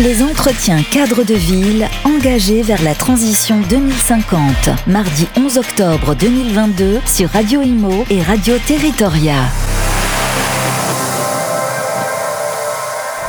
Les entretiens cadres de ville engagés vers la transition 2050. Mardi 11 octobre 2022 sur Radio Imo et Radio Territoria.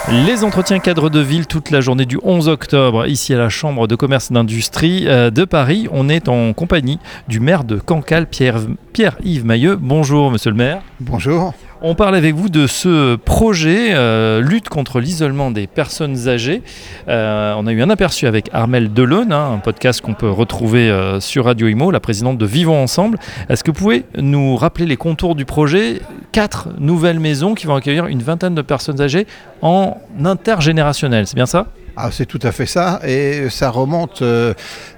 Les entretiens cadres de ville toute la journée du 11 octobre, ici à la Chambre de commerce et d'industrie euh, de Paris. On est en compagnie du maire de Cancale, Pierre-Yves Pierre Mailleux. Bonjour, monsieur le maire. Bonjour. On parle avec vous de ce projet euh, lutte contre l'isolement des personnes âgées. Euh, on a eu un aperçu avec Armelle Delaune, hein, un podcast qu'on peut retrouver euh, sur Radio Imo, la présidente de Vivons Ensemble. Est-ce que vous pouvez nous rappeler les contours du projet? Quatre nouvelles maisons qui vont accueillir une vingtaine de personnes âgées en intergénérationnel, c'est bien ça? Ah, c'est tout à fait ça, et ça remonte euh,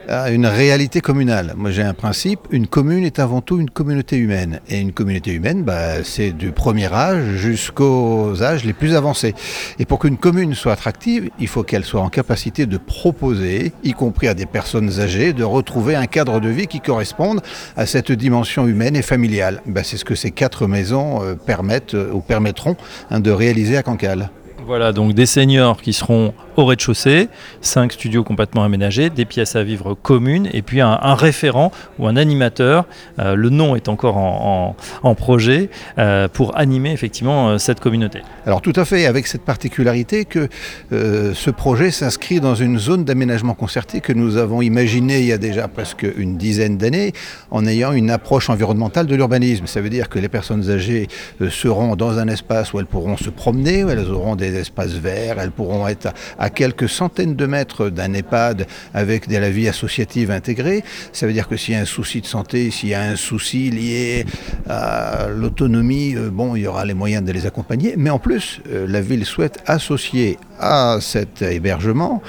à une réalité communale. Moi, j'ai un principe, une commune est avant tout une communauté humaine. Et une communauté humaine, bah, c'est du premier âge jusqu'aux âges les plus avancés. Et pour qu'une commune soit attractive, il faut qu'elle soit en capacité de proposer, y compris à des personnes âgées, de retrouver un cadre de vie qui corresponde à cette dimension humaine et familiale. Bah, c'est ce que ces quatre maisons euh, permettent euh, ou permettront hein, de réaliser à Cancale. Voilà, donc des seniors qui seront au rez-de-chaussée, cinq studios complètement aménagés, des pièces à vivre communes et puis un, référent ou un animateur. Euh, le nom est encore en, projet euh, pour animer effectivement euh, cette communauté. Alors tout à fait, avec cette particularité que ce projet s'inscrit dans une zone d'aménagement concerté que nous avons imaginée il y a déjà presque une dizaine d'années en ayant une approche environnementale de l'urbanisme. Ça veut dire que les personnes âgées seront dans un espace où elles pourront se promener, où elles auront des espaces verts, elles pourront être à quelques centaines de mètres d'un EHPAD avec de la vie associative intégrée. Ça veut dire que s'il y a un souci de santé, s'il y a un souci lié à l'autonomie, euh, bon, il y aura les moyens de les accompagner. Mais en plus, euh, la ville souhaite associer à cet hébergement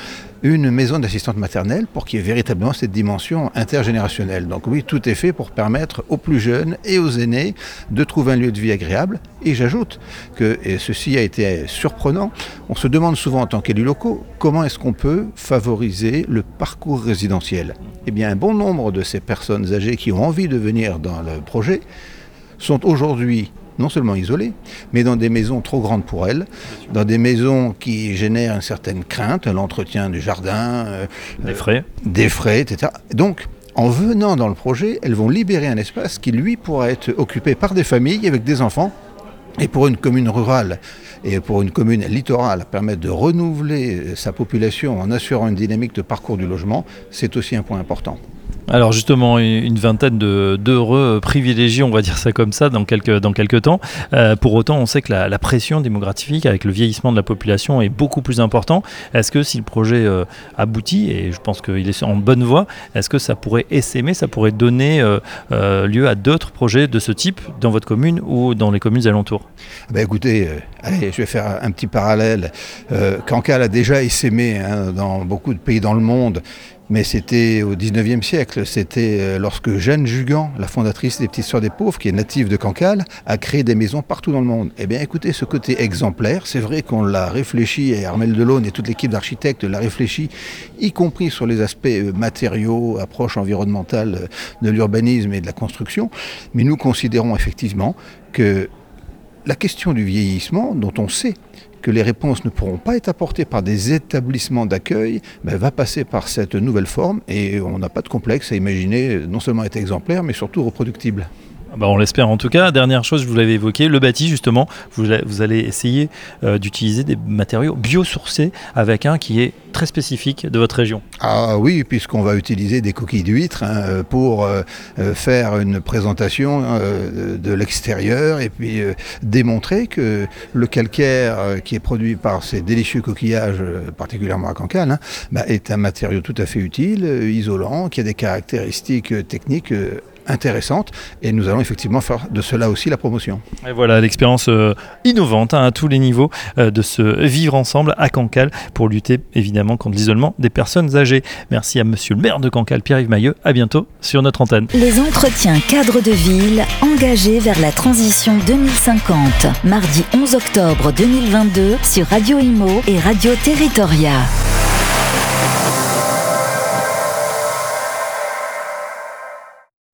une maison d'assistante maternelle pour qu'il y ait véritablement cette dimension intergénérationnelle. Donc oui, tout est fait pour permettre aux plus jeunes et aux aînés de trouver un lieu de vie agréable. Et j'ajoute que, et ceci a été surprenant, on se demande souvent en tant qu'élus locaux comment est-ce qu'on peut favoriser le parcours résidentiel? Eh bien, un bon nombre de ces personnes âgées qui ont envie de venir dans le projet sont aujourd'hui non seulement isolées, mais dans des maisons trop grandes pour elles, dans des maisons qui génèrent une certaine crainte, l'entretien du jardin, euh, des frais, des frais, etc. Donc, en venant dans le projet, elles vont libérer un espace qui, lui, pourra être occupé par des familles avec des enfants. Et pour une commune rurale et pour une commune littorale, permettre de renouveler sa population en assurant une dynamique de parcours du logement, c'est aussi un point important. Alors justement, une vingtaine d'heureux privilégiés, on va dire ça comme ça, dans quelques, dans quelques temps. Euh, pour autant, on sait que la, pression démographique avec le vieillissement de la population est beaucoup plus important. Est-ce que si le projet euh, aboutit, et je pense qu'il est en bonne voie, est-ce que ça pourrait essaimer, ça pourrait donner euh, lieu à d'autres projets de ce type dans votre commune ou dans les communes alentours? Ben Écoutez, allez, je vais faire un petit parallèle. Cancale a déjà essaimé hein, dans beaucoup de pays dans le monde mais c'était au 19e siècle. C'était euh, lorsque Jeanne Jugan, la fondatrice des Petites Sœurs des Pauvres, qui est native de Cancale, a créé des maisons partout dans le monde. Eh bien, écoutez, ce côté exemplaire, c'est vrai qu'on l'a réfléchi, et Armel Delaune et toute l'équipe d'architectes l'a réfléchi, y compris sur les aspects euh, matériaux, approche environnementale euh, de l'urbanisme et de la construction. Mais nous considérons effectivement que la question du vieillissement, dont on sait que les réponses ne pourront pas être apportées par des établissements d'accueil, ben, va passer par cette nouvelle forme et on n'a pas de complexe à imaginer non seulement être exemplaire, mais surtout reproductible. Ah bah, on l'espère en tout cas. Dernière chose, je vous l'avais évoqué, le bâti justement, vous, allez essayer euh, d'utiliser des matériaux biosourcés avec un qui est très spécifique de votre région. Ah oui, puisqu'on va utiliser des coquilles d'huîtres hein, pour euh, euh, faire une présentation de l'extérieur et puis démontrer que le calcaire qui est produit par ces délicieux coquillages, particulièrement à Cancale, hein, bah, est un matériau tout à fait utile, isolant, qui a des caractéristiques techniques intéressante et nous allons effectivement faire de cela aussi la promotion. Et voilà l'expérience euh, innovante hein, à tous les niveaux euh, de se vivre ensemble à Cancale pour lutter évidemment contre l'isolement des personnes âgées. Merci à monsieur le maire de Cancale, Pierre-Yves Mailleux. À bientôt sur notre antenne. Les entretiens cadres de ville engagés vers la transition 2050. Mardi 11 octobre 2022 sur Radio Imo et Radio Territoria.